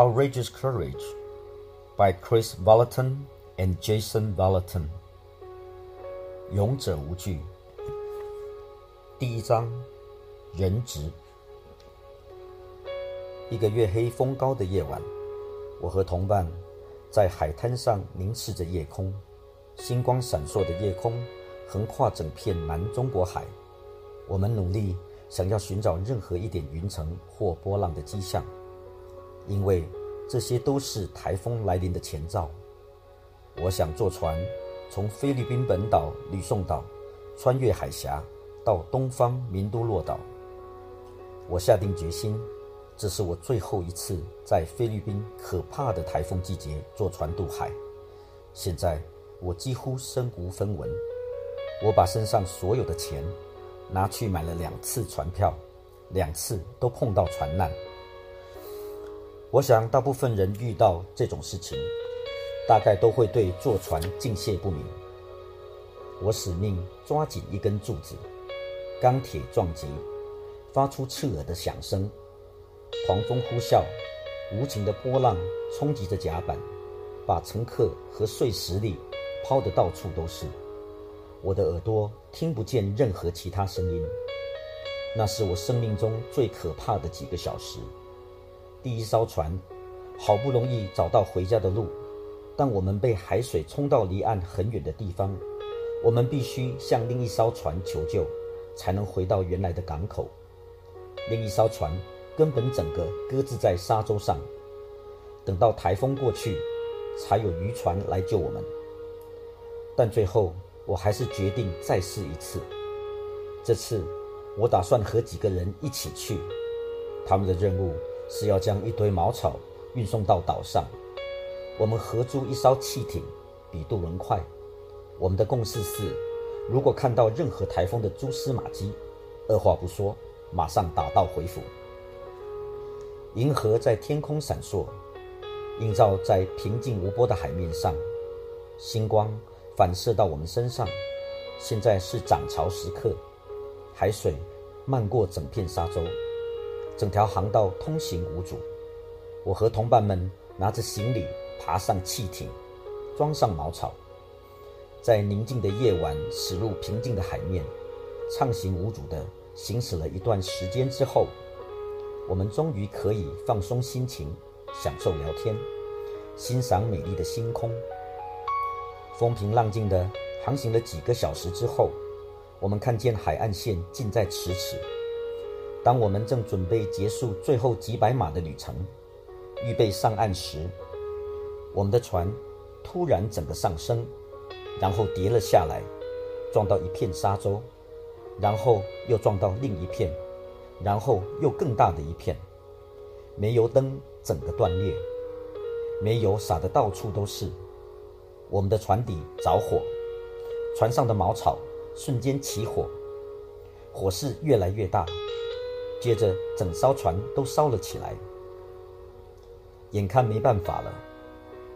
Outrageous Courage by Chris Vallotton and Jason Vallotton。勇者无惧。第一章，人质。一个月黑风高的夜晚，我和同伴在海滩上凝视着夜空，星光闪烁的夜空横跨整片南中国海。我们努力想要寻找任何一点云层或波浪的迹象。因为这些都是台风来临的前兆。我想坐船从菲律宾本岛吕宋岛穿越海峡到东方明都洛岛。我下定决心，这是我最后一次在菲律宾可怕的台风季节坐船渡海。现在我几乎身无分文。我把身上所有的钱拿去买了两次船票，两次都碰到船难。我想，大部分人遇到这种事情，大概都会对坐船敬谢不明。我使命抓紧一根柱子，钢铁撞击，发出刺耳的响声，狂风呼啸，无情的波浪冲击着甲板，把乘客和碎石粒抛得到处都是。我的耳朵听不见任何其他声音，那是我生命中最可怕的几个小时。第一艘船好不容易找到回家的路，但我们被海水冲到离岸很远的地方，我们必须向另一艘船求救，才能回到原来的港口。另一艘船根本整个搁置在沙洲上，等到台风过去，才有渔船来救我们。但最后，我还是决定再试一次。这次，我打算和几个人一起去，他们的任务。是要将一堆茅草运送到岛上。我们合租一艘汽艇，比渡轮快。我们的共识是：如果看到任何台风的蛛丝马迹，二话不说，马上打道回府。银河在天空闪烁，映照在平静无波的海面上，星光反射到我们身上。现在是涨潮时刻，海水漫过整片沙洲。整条航道通行无阻。我和同伴们拿着行李爬上汽艇，装上茅草，在宁静的夜晚驶入平静的海面，畅行无阻地行驶了一段时间之后，我们终于可以放松心情，享受聊天，欣赏美丽的星空。风平浪静地航行了几个小时之后，我们看见海岸线近在咫尺。当我们正准备结束最后几百码的旅程，预备上岸时，我们的船突然整个上升，然后跌了下来，撞到一片沙洲，然后又撞到另一片，然后又更大的一片。煤油灯整个断裂，煤油洒得到处都是。我们的船底着火，船上的茅草瞬间起火，火势越来越大。接着，整艘船都烧了起来。眼看没办法了，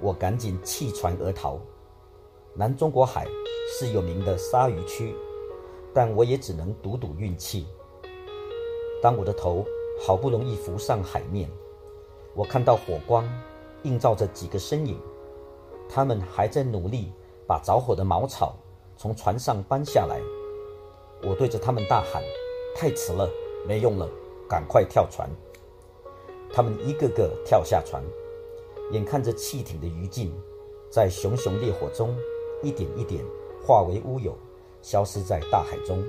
我赶紧弃船而逃。南中国海是有名的鲨鱼区，但我也只能赌赌运气。当我的头好不容易浮上海面，我看到火光映照着几个身影，他们还在努力把着火的茅草从船上搬下来。我对着他们大喊：“太迟了！”没用了，赶快跳船！他们一个个跳下船，眼看着汽艇的余烬在熊熊烈火中一点一点化为乌有，消失在大海中。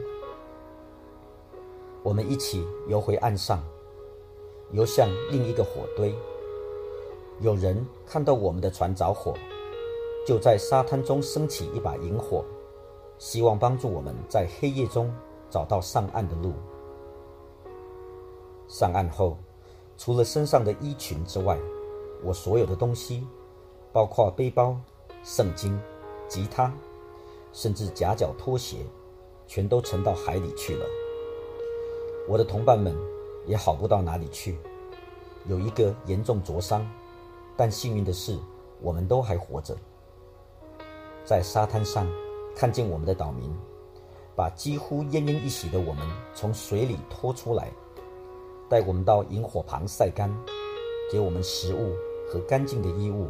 我们一起游回岸上，游向另一个火堆。有人看到我们的船着火，就在沙滩中升起一把萤火，希望帮助我们在黑夜中找到上岸的路。上岸后，除了身上的衣裙之外，我所有的东西，包括背包、圣经、吉他，甚至夹脚拖鞋，全都沉到海里去了。我的同伴们也好不到哪里去，有一个严重灼伤，但幸运的是，我们都还活着。在沙滩上看见我们的岛民，把几乎奄奄一息的我们从水里拖出来。带我们到萤火旁晒干，给我们食物和干净的衣物。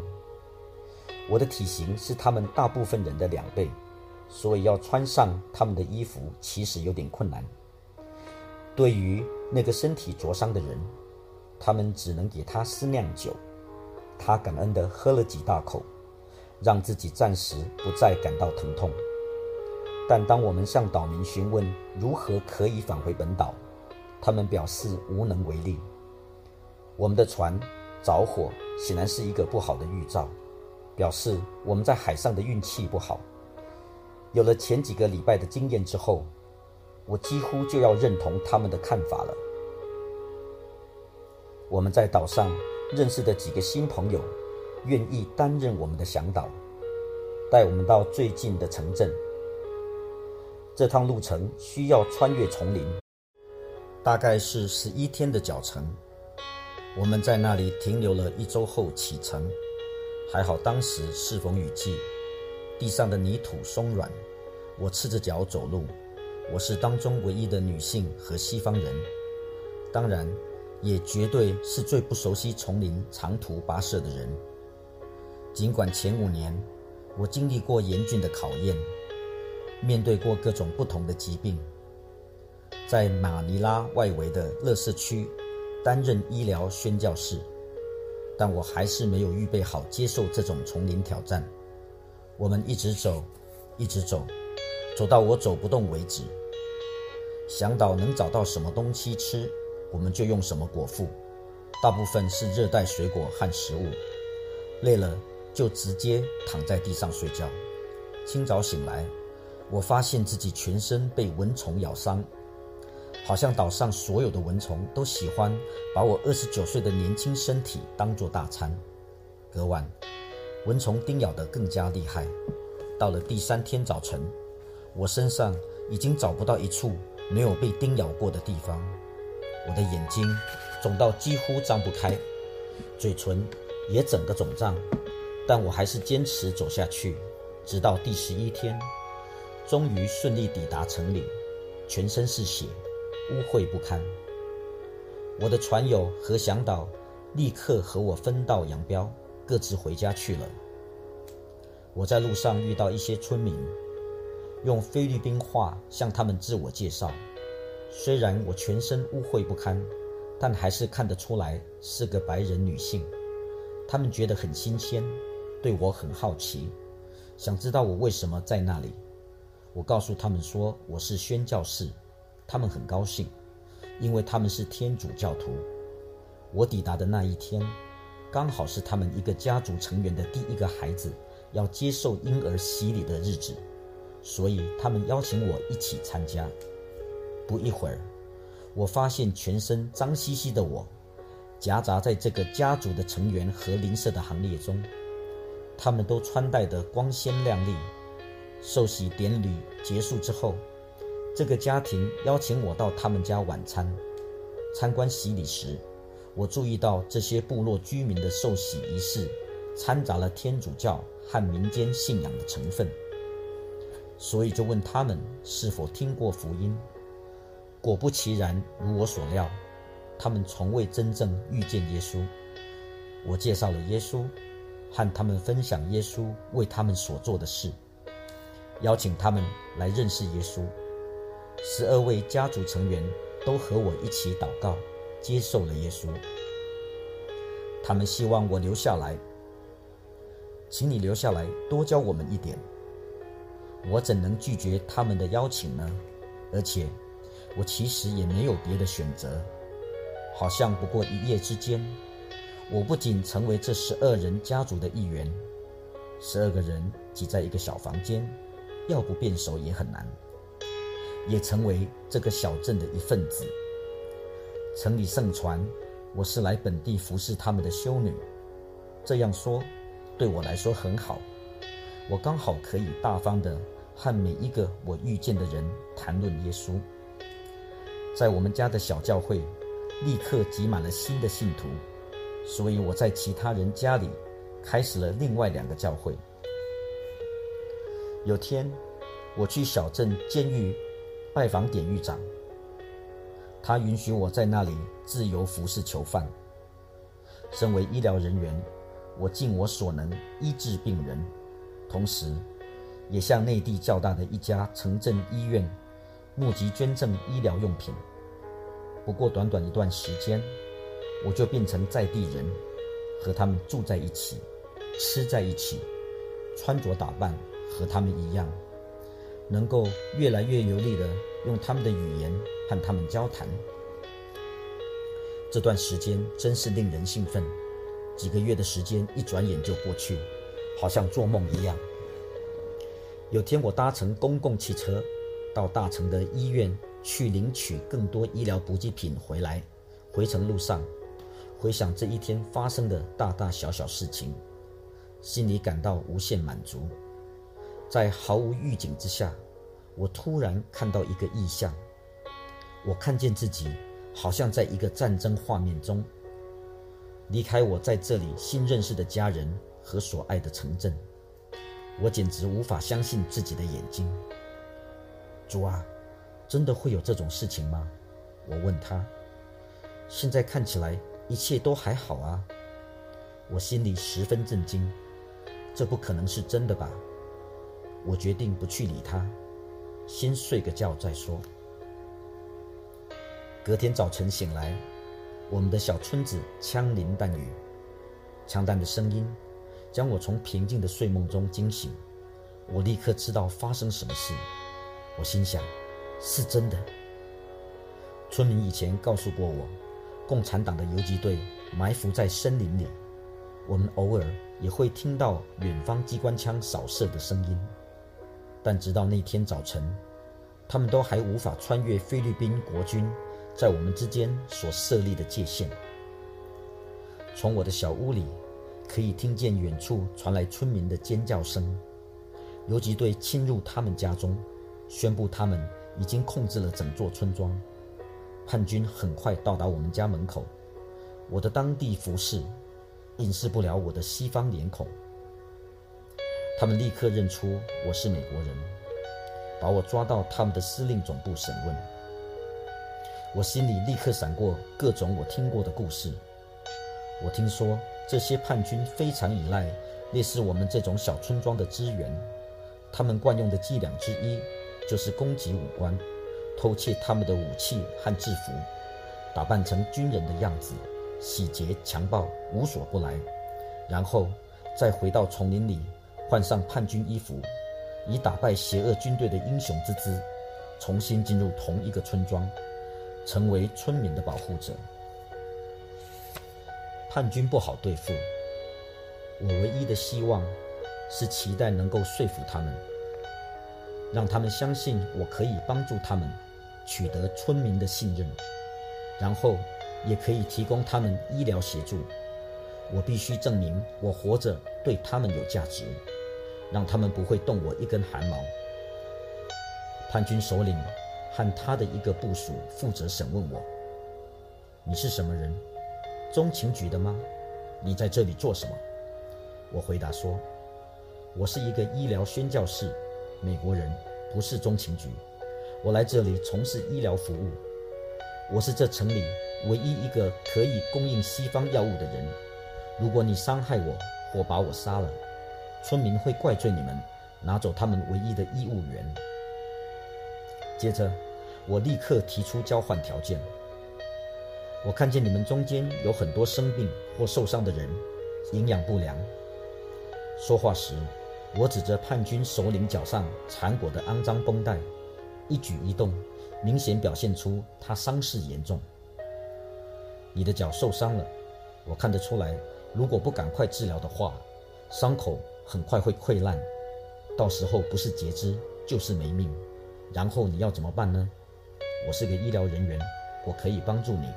我的体型是他们大部分人的两倍，所以要穿上他们的衣服其实有点困难。对于那个身体灼伤的人，他们只能给他施酿酒。他感恩地喝了几大口，让自己暂时不再感到疼痛。但当我们向岛民询问如何可以返回本岛，他们表示无能为力。我们的船着火显然是一个不好的预兆，表示我们在海上的运气不好。有了前几个礼拜的经验之后，我几乎就要认同他们的看法了。我们在岛上认识的几个新朋友，愿意担任我们的向导，带我们到最近的城镇。这趟路程需要穿越丛林，大概是十一天的脚程。我们在那里停留了一周后启程，还好当时适逢雨季，地上的泥土松软，我赤着脚走路。我是当中唯一的女性和西方人，当然，也绝对是最不熟悉丛林长途跋涉的人。尽管前五年我经历过严峻的考验，面对过各种不同的疾病，在马尼拉外围的乐色区担任医疗宣教士，但我还是没有预备好接受这种丛林挑战。我们一直走，一直走。走到我走不动为止。想到能找到什么东西吃，我们就用什么果腹，大部分是热带水果和食物。累了就直接躺在地上睡觉。清早醒来，我发现自己全身被蚊虫咬伤，好像岛上所有的蚊虫都喜欢把我二十九岁的年轻身体当作大餐。隔晚，蚊虫叮咬得更加厉害。到了第三天早晨。我身上已经找不到一处没有被叮咬过的地方，我的眼睛肿到几乎张不开，嘴唇也整个肿胀，但我还是坚持走下去，直到第十一天，终于顺利抵达城里，全身是血，污秽不堪。我的船友和向导立刻和我分道扬镳，各自回家去了。我在路上遇到一些村民。用菲律宾话向他们自我介绍。虽然我全身污秽不堪，但还是看得出来是个白人女性。他们觉得很新鲜，对我很好奇，想知道我为什么在那里。我告诉他们说我是宣教士，他们很高兴，因为他们是天主教徒。我抵达的那一天，刚好是他们一个家族成员的第一个孩子要接受婴儿洗礼的日子。所以他们邀请我一起参加。不一会儿，我发现全身脏兮兮的我，夹杂在这个家族的成员和邻舍的行列中。他们都穿戴得光鲜亮丽。受洗典礼结束之后，这个家庭邀请我到他们家晚餐。参观洗礼时，我注意到这些部落居民的受洗仪式掺杂了天主教和民间信仰的成分。所以就问他们是否听过福音。果不其然，如我所料，他们从未真正遇见耶稣。我介绍了耶稣，和他们分享耶稣为他们所做的事，邀请他们来认识耶稣。十二位家族成员都和我一起祷告，接受了耶稣。他们希望我留下来，请你留下来多教我们一点。我怎能拒绝他们的邀请呢？而且，我其实也没有别的选择。好像不过一夜之间，我不仅成为这十二人家族的一员，十二个人挤在一个小房间，要不变熟也很难，也成为这个小镇的一份子。城里盛传我是来本地服侍他们的修女，这样说对我来说很好，我刚好可以大方的。和每一个我遇见的人谈论耶稣，在我们家的小教会立刻挤满了新的信徒，所以我在其他人家里开始了另外两个教会。有天，我去小镇监狱拜访典狱长，他允许我在那里自由服侍囚犯。身为医疗人员，我尽我所能医治病人，同时，也向内地较大的一家城镇医院募集捐赠医疗用品。不过短短一段时间，我就变成在地人，和他们住在一起，吃在一起，穿着打扮和他们一样，能够越来越流利的用他们的语言和他们交谈。这段时间真是令人兴奋，几个月的时间一转眼就过去，好像做梦一样。有天我搭乘公共汽车到大城的医院去领取更多医疗补给品回来，回程路上回想这一天发生的大大小小事情，心里感到无限满足。在毫无预警之下，我突然看到一个意象，我看见自己。好像在一个战争画面中，离开我在这里新认识的家人和所爱的城镇，我简直无法相信自己的眼睛。主啊，真的会有这种事情吗？我问他。现在看起来一切都还好啊。我心里十分震惊，这不可能是真的吧？我决定不去理他，先睡个觉再说。隔天早晨醒来，我们的小村子枪林弹雨，枪弹的声音将我从平静的睡梦中惊醒。我立刻知道发生什么事。我心想，是真的。村民以前告诉过我，共产党的游击队埋伏在森林里，我们偶尔也会听到远方机关枪扫射的声音。但直到那天早晨，他们都还无法穿越菲律宾国军。在我们之间所设立的界限。从我的小屋里，可以听见远处传来村民的尖叫声。游击队侵入他们家中，宣布他们已经控制了整座村庄。叛军很快到达我们家门口。我的当地服饰掩饰不了我的西方脸孔。他们立刻认出我是美国人，把我抓到他们的司令总部审问。我心里立刻闪过各种我听过的故事。我听说这些叛军非常依赖类似我们这种小村庄的资源，他们惯用的伎俩之一就是攻击武官，偷窃他们的武器和制服，打扮成军人的样子，洗劫、强暴，无所不来，然后再回到丛林里换上叛军衣服，以打败邪恶军队的英雄之姿，重新进入同一个村庄。成为村民的保护者。叛军不好对付，我唯一的希望是期待能够说服他们，让他们相信我可以帮助他们取得村民的信任，然后也可以提供他们医疗协助。我必须证明我活着对他们有价值，让他们不会动我一根汗毛。叛军首领。和他的一个部属负责审问我：“你是什么人？中情局的吗？你在这里做什么？”我回答说：“我是一个医疗宣教士，美国人，不是中情局。我来这里从事医疗服务。我是这城里唯一一个可以供应西方药物的人。如果你伤害我或把我杀了，村民会怪罪你们，拿走他们唯一的医务员。”接着，我立刻提出交换条件。我看见你们中间有很多生病或受伤的人，营养不良。说话时，我指着叛军首领脚上缠裹的肮脏绷带，一举一动明显表现出他伤势严重。你的脚受伤了，我看得出来。如果不赶快治疗的话，伤口很快会溃烂，到时候不是截肢就是没命。然后你要怎么办呢？我是个医疗人员，我可以帮助你。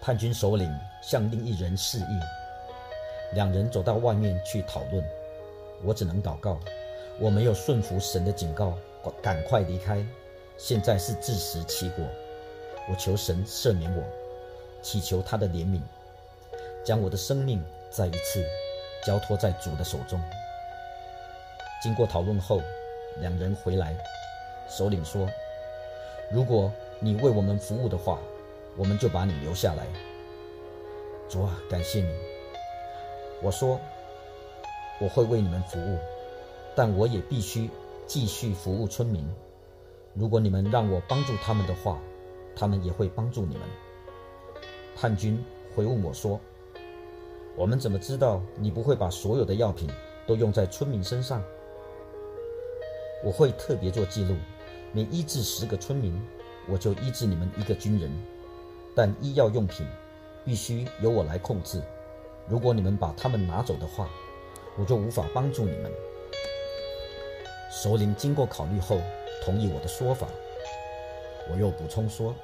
叛军首领向另一人示意，两人走到外面去讨论。我只能祷告，我没有顺服神的警告，赶快离开。现在是自食其果。我求神赦免我，祈求他的怜悯，将我的生命再一次交托在主的手中。经过讨论后。两人回来，首领说：“如果你为我们服务的话，我们就把你留下来。”主啊，感谢你。我说我会为你们服务，但我也必须继续服务村民。如果你们让我帮助他们的话，他们也会帮助你们。叛军回问我说：“我们怎么知道你不会把所有的药品都用在村民身上？”我会特别做记录，每医治十个村民，我就医治你们一个军人。但医药用品必须由我来控制。如果你们把它们拿走的话，我就无法帮助你们。首领经过考虑后同意我的说法。我又补充说：“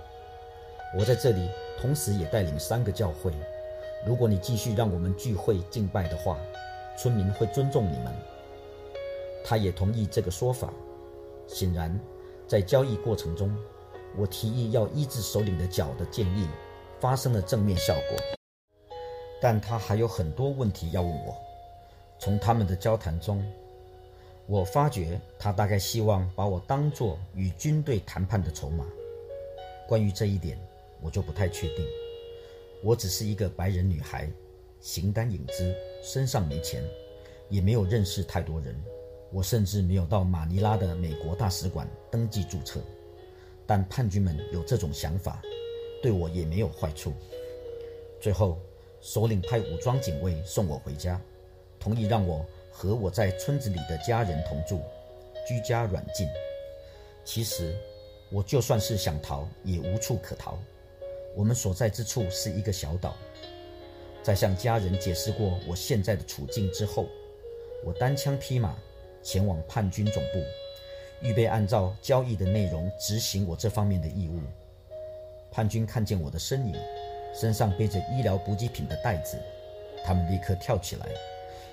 我在这里同时也带领三个教会。如果你继续让我们聚会敬拜的话，村民会尊重你们。”他也同意这个说法。显然，在交易过程中，我提议要医治首领的脚的建议发生了正面效果。但他还有很多问题要问我。从他们的交谈中，我发觉他大概希望把我当作与军队谈判的筹码。关于这一点，我就不太确定。我只是一个白人女孩，形单影只，身上没钱，也没有认识太多人。我甚至没有到马尼拉的美国大使馆登记注册，但叛军们有这种想法，对我也没有坏处。最后，首领派武装警卫送我回家，同意让我和我在村子里的家人同住，居家软禁。其实，我就算是想逃，也无处可逃。我们所在之处是一个小岛。在向家人解释过我现在的处境之后，我单枪匹马。前往叛军总部，预备按照交易的内容执行我这方面的义务。叛军看见我的身影，身上背着医疗补给品的袋子，他们立刻跳起来。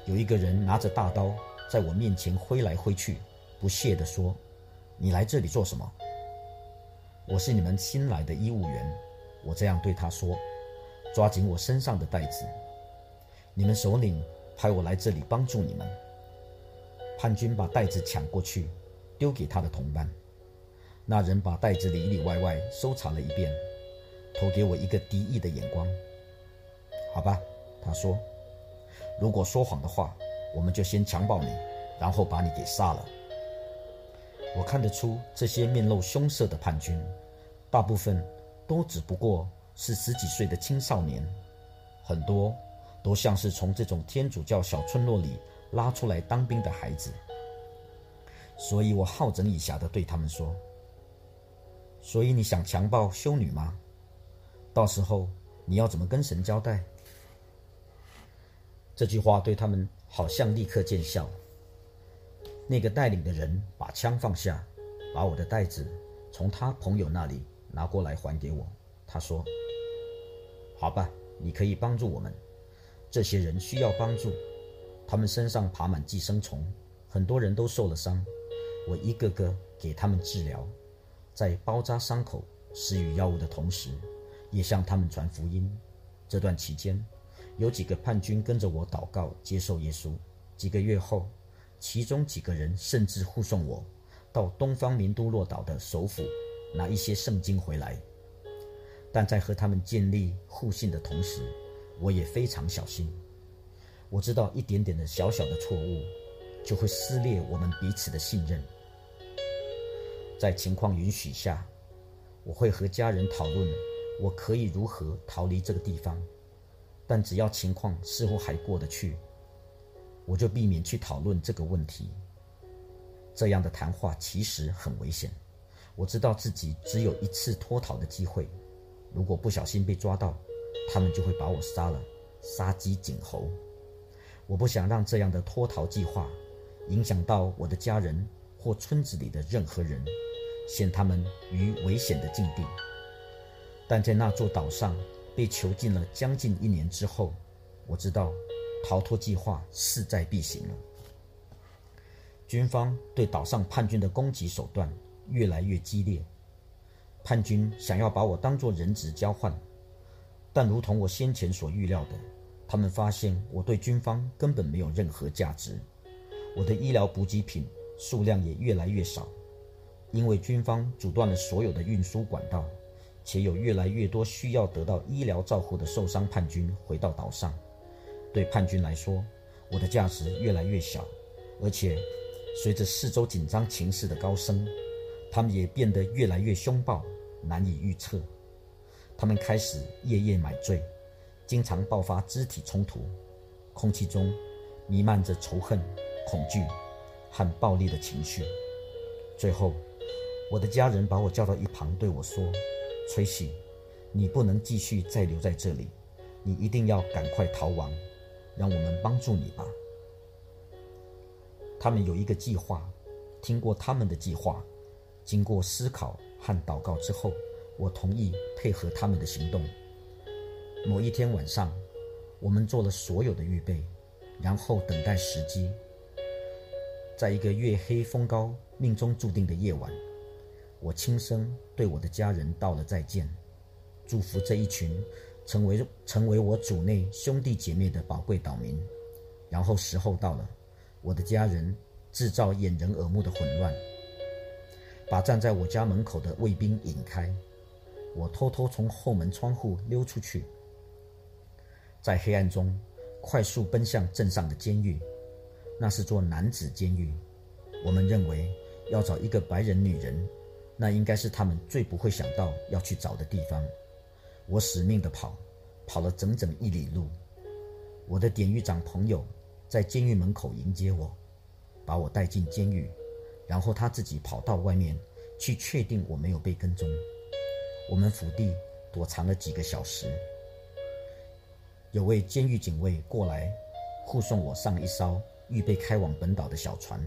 有一个人拿着大刀在我面前挥来挥去，不屑地说：“你来这里做什么？”我是你们新来的医务员，我这样对他说，抓紧我身上的袋子。你们首领派我来这里帮助你们。叛军把袋子抢过去，丢给他的同伴。那人把袋子里里外外搜查了一遍，投给我一个敌意的眼光。好吧，他说：“如果说谎的话，我们就先强暴你，然后把你给杀了。”我看得出，这些面露凶色的叛军，大部分都只不过是十几岁的青少年，很多都像是从这种天主教小村落里。拉出来当兵的孩子，所以我好整以暇地对他们说：“所以你想强暴修女吗？到时候你要怎么跟神交代？”这句话对他们好像立刻见效。那个带领的人把枪放下，把我的袋子从他朋友那里拿过来还给我。他说：“好吧，你可以帮助我们。这些人需要帮助。”他们身上爬满寄生虫，很多人都受了伤。我一个个给他们治疗，在包扎伤口、施予药物的同时，也向他们传福音。这段期间，有几个叛军跟着我祷告，接受耶稣。几个月后，其中几个人甚至护送我到东方明都洛岛的首府，拿一些圣经回来。但在和他们建立互信的同时，我也非常小心。我知道一点点的小小的错误，就会撕裂我们彼此的信任。在情况允许下，我会和家人讨论我可以如何逃离这个地方。但只要情况似乎还过得去，我就避免去讨论这个问题。这样的谈话其实很危险。我知道自己只有一次脱逃的机会，如果不小心被抓到，他们就会把我杀了，杀鸡儆猴。我不想让这样的脱逃计划影响到我的家人或村子里的任何人，陷他们于危险的境地。但在那座岛上被囚禁了将近一年之后，我知道逃脱计划势在必行了。军方对岛上叛军的攻击手段越来越激烈，叛军想要把我当作人质交换，但如同我先前所预料的。他们发现我对军方根本没有任何价值，我的医疗补给品数量也越来越少，因为军方阻断了所有的运输管道，且有越来越多需要得到医疗照护的受伤叛军回到岛上。对叛军来说，我的价值越来越小，而且随着四周紧张情势的高升，他们也变得越来越凶暴，难以预测。他们开始夜夜买醉，经常爆发肢体冲突，空气中弥漫着仇恨、恐惧和暴力的情绪。最后，我的家人把我叫到一旁，对我说：“崔喜，你不能继续再留在这里，你一定要赶快逃亡，让我们帮助你吧。”他们有一个计划，听过他们的计划，经过思考和祷告之后。我同意配合他们的行动。某一天晚上，我们做了所有的预备，然后等待时机。在一个月黑风高、命中注定的夜晚，我轻声对我的家人道了再见，祝福这一群成为成为我主内兄弟姐妹的宝贵岛民。然后时候到了，我的家人制造掩人耳目的混乱，把站在我家门口的卫兵引开。我偷偷从后门窗户溜出去，在黑暗中快速奔向镇上的监狱。那是座男子监狱。我们认为要找一个白人女人，那应该是他们最不会想到要去找的地方。我死命地跑，跑了整整一里路。我的典狱长朋友在监狱门口迎接我，把我带进监狱，然后他自己跑到外面去确定我没有被跟踪。我们府地躲藏了几个小时，有位监狱警卫过来护送我上一艘预备开往本岛的小船。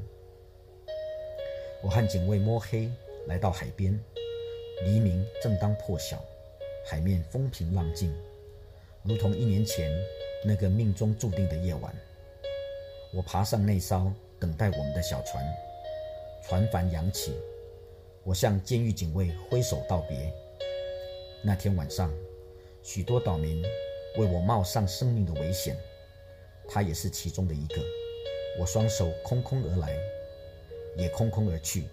我和警卫摸黑来到海边，黎明正当破晓，海面风平浪静，如同一年前那个命中注定的夜晚。我爬上那艘等待我们的小船，船帆扬起，我向监狱警卫挥手道别。那天晚上，许多岛民为我冒上生命的危险，他也是其中的一个。我双手空空而来，也空空而去，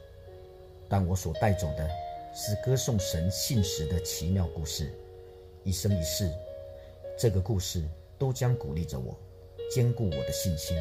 但我所带走的是歌颂神信实的奇妙故事。一生一世，这个故事都将鼓励着我，坚固我的信心。